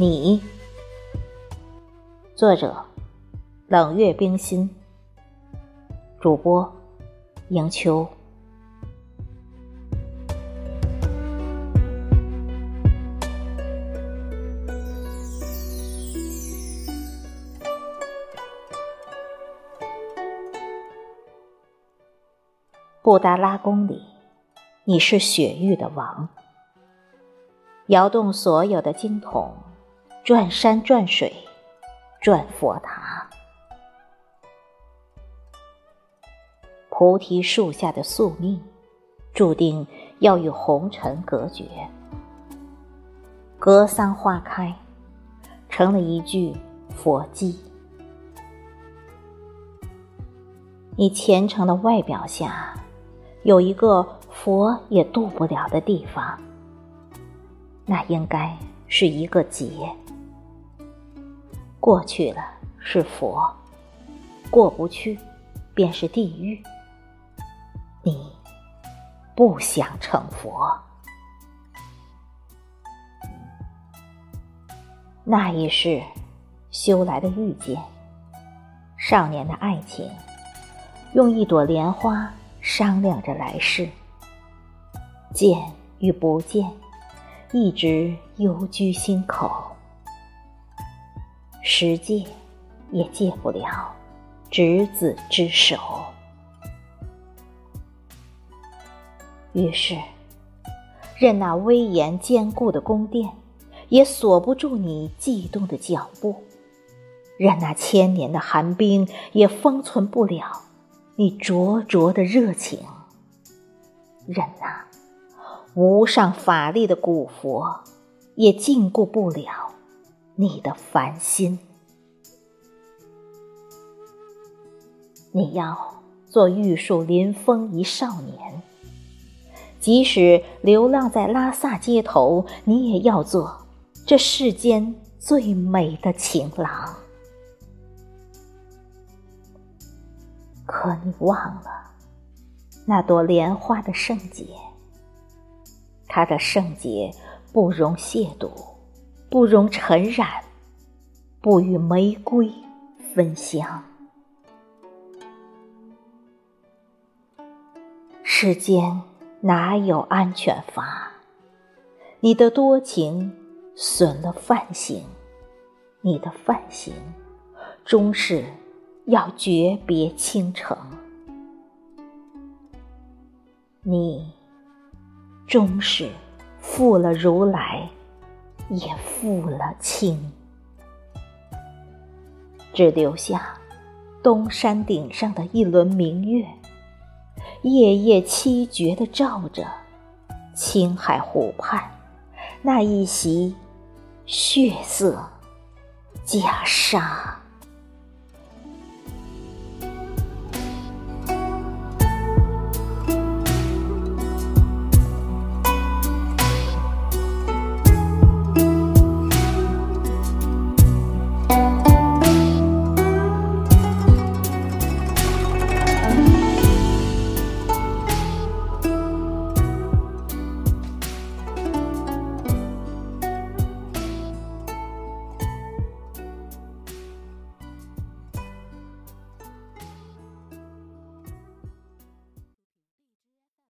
你。作者：冷月冰心。主播：迎秋。布达拉宫里，你是雪域的王，摇动所有的经筒，转山转水，转佛塔。菩提树下的宿命，注定要与红尘隔绝。格桑花开，成了一句佛偈。你虔诚的外表下。有一个佛也渡不了的地方，那应该是一个劫。过去了是佛，过不去便是地狱。你不想成佛，那一世修来的遇见，少年的爱情，用一朵莲花。商量着来世，见与不见，一直幽居心口。十戒也戒不了执子之手。于是，任那威严坚固的宫殿，也锁不住你悸动的脚步；任那千年的寒冰，也封存不了。你灼灼的热情，任那，无上法力的古佛也禁锢不了你的烦心。你要做玉树临风一少年，即使流浪在拉萨街头，你也要做这世间最美的情郎。可你忘了那朵莲花的圣洁，它的圣洁不容亵渎，不容尘染，不与玫瑰分香。世间哪有安全法？你的多情损了范行，你的范行终是。要诀别倾城，你终是负了如来，也负了清，只留下东山顶上的一轮明月，夜夜凄绝的照着青海湖畔那一袭血色袈裟。